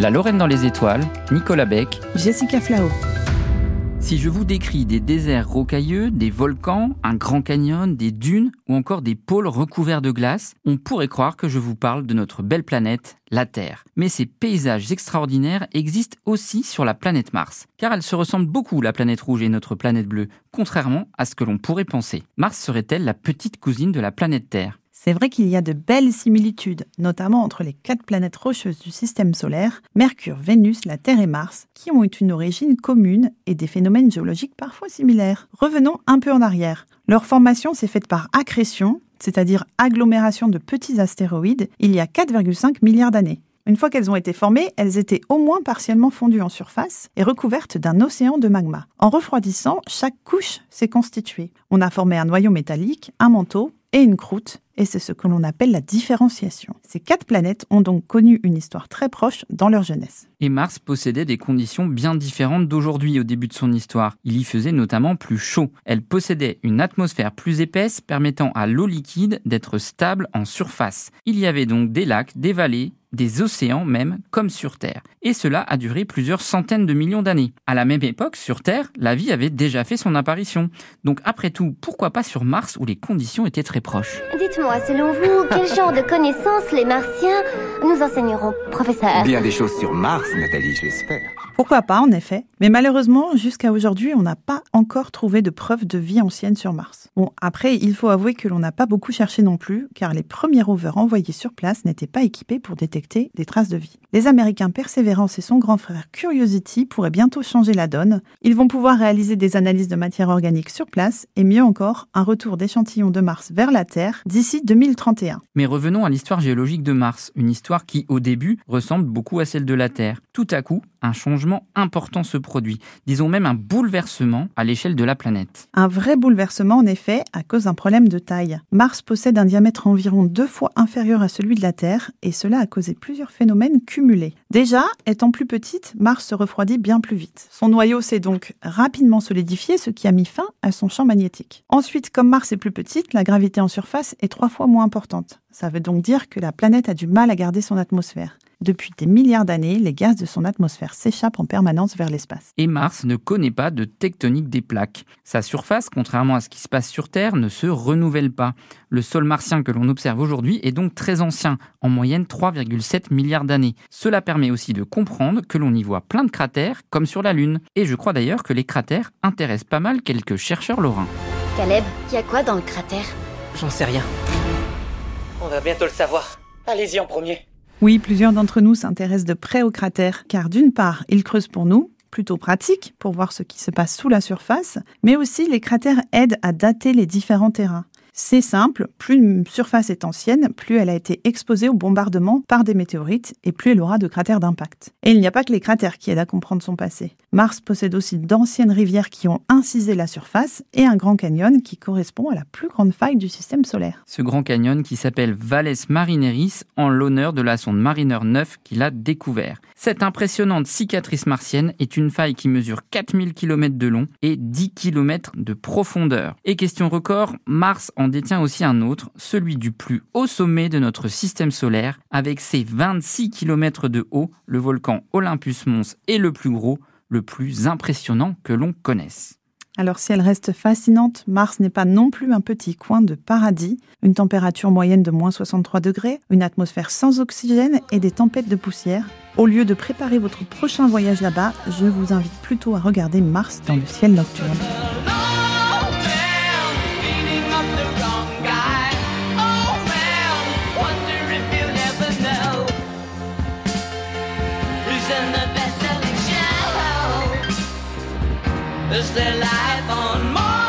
La Lorraine dans les étoiles, Nicolas Beck, Jessica Flao. Si je vous décris des déserts rocailleux, des volcans, un grand canyon, des dunes ou encore des pôles recouverts de glace, on pourrait croire que je vous parle de notre belle planète, la Terre. Mais ces paysages extraordinaires existent aussi sur la planète Mars, car elle se ressemble beaucoup, la planète rouge et notre planète bleue, contrairement à ce que l'on pourrait penser. Mars serait-elle la petite cousine de la planète Terre? C'est vrai qu'il y a de belles similitudes, notamment entre les quatre planètes rocheuses du système solaire, Mercure, Vénus, la Terre et Mars, qui ont une origine commune et des phénomènes géologiques parfois similaires. Revenons un peu en arrière. Leur formation s'est faite par accrétion, c'est-à-dire agglomération de petits astéroïdes, il y a 4,5 milliards d'années. Une fois qu'elles ont été formées, elles étaient au moins partiellement fondues en surface et recouvertes d'un océan de magma. En refroidissant, chaque couche s'est constituée. On a formé un noyau métallique, un manteau et une croûte, et c'est ce que l'on appelle la différenciation. Ces quatre planètes ont donc connu une histoire très proche dans leur jeunesse. Et Mars possédait des conditions bien différentes d'aujourd'hui au début de son histoire. Il y faisait notamment plus chaud. Elle possédait une atmosphère plus épaisse permettant à l'eau liquide d'être stable en surface. Il y avait donc des lacs, des vallées, des océans même, comme sur Terre. Et cela a duré plusieurs centaines de millions d'années. À la même époque, sur Terre, la vie avait déjà fait son apparition. Donc après tout, pourquoi pas sur Mars où les conditions étaient très proches? Dites-moi, selon vous, quel genre de connaissances les Martiens nous enseigneront, professeur? Bien des choses sur Mars, Nathalie, j'espère. Pourquoi pas, en effet. Mais malheureusement, jusqu'à aujourd'hui, on n'a pas encore trouvé de preuves de vie ancienne sur Mars. Bon, après, il faut avouer que l'on n'a pas beaucoup cherché non plus, car les premiers rovers envoyés sur place n'étaient pas équipés pour détecter des traces de vie. Les Américains Perseverance et son grand frère Curiosity pourraient bientôt changer la donne. Ils vont pouvoir réaliser des analyses de matière organique sur place, et mieux encore, un retour d'échantillons de Mars vers la Terre d'ici 2031. Mais revenons à l'histoire géologique de Mars, une histoire qui, au début, ressemble beaucoup à celle de la Terre. Tout à coup, un changement important se produit, disons même un bouleversement à l'échelle de la planète. Un vrai bouleversement en effet à cause d'un problème de taille. Mars possède un diamètre environ deux fois inférieur à celui de la Terre et cela a causé plusieurs phénomènes cumulés. Déjà, étant plus petite, Mars se refroidit bien plus vite. Son noyau s'est donc rapidement solidifié, ce qui a mis fin à son champ magnétique. Ensuite, comme Mars est plus petite, la gravité en surface est trois fois moins importante. Ça veut donc dire que la planète a du mal à garder son atmosphère. Depuis des milliards d'années, les gaz de son atmosphère s'échappent en permanence vers l'espace. Et Mars ne connaît pas de tectonique des plaques. Sa surface, contrairement à ce qui se passe sur Terre, ne se renouvelle pas. Le sol martien que l'on observe aujourd'hui est donc très ancien, en moyenne 3,7 milliards d'années. Cela permet aussi de comprendre que l'on y voit plein de cratères, comme sur la Lune. Et je crois d'ailleurs que les cratères intéressent pas mal quelques chercheurs lorrains. Caleb, y a quoi dans le cratère? J'en sais rien. On va bientôt le savoir. Allez-y en premier. Oui, plusieurs d'entre nous s'intéressent de près au cratère, car d'une part, ils creusent pour nous, plutôt pratique pour voir ce qui se passe sous la surface, mais aussi les cratères aident à dater les différents terrains. C'est simple, plus une surface est ancienne, plus elle a été exposée au bombardement par des météorites et plus elle aura de cratères d'impact. Et il n'y a pas que les cratères qui aident à comprendre son passé. Mars possède aussi d'anciennes rivières qui ont incisé la surface et un grand canyon qui correspond à la plus grande faille du système solaire. Ce grand canyon qui s'appelle Valles Marineris en l'honneur de la sonde Mariner 9 qu'il a découvert. Cette impressionnante cicatrice martienne est une faille qui mesure 4000 km de long et 10 km de profondeur. Et question record, Mars en détient aussi un autre, celui du plus haut sommet de notre système solaire, avec ses 26 km de haut, le volcan Olympus Mons est le plus gros, le plus impressionnant que l'on connaisse. Alors si elle reste fascinante, Mars n'est pas non plus un petit coin de paradis, une température moyenne de moins 63 degrés, une atmosphère sans oxygène et des tempêtes de poussière. Au lieu de préparer votre prochain voyage là-bas, je vous invite plutôt à regarder Mars dans le ciel nocturne. Is there life on Mars?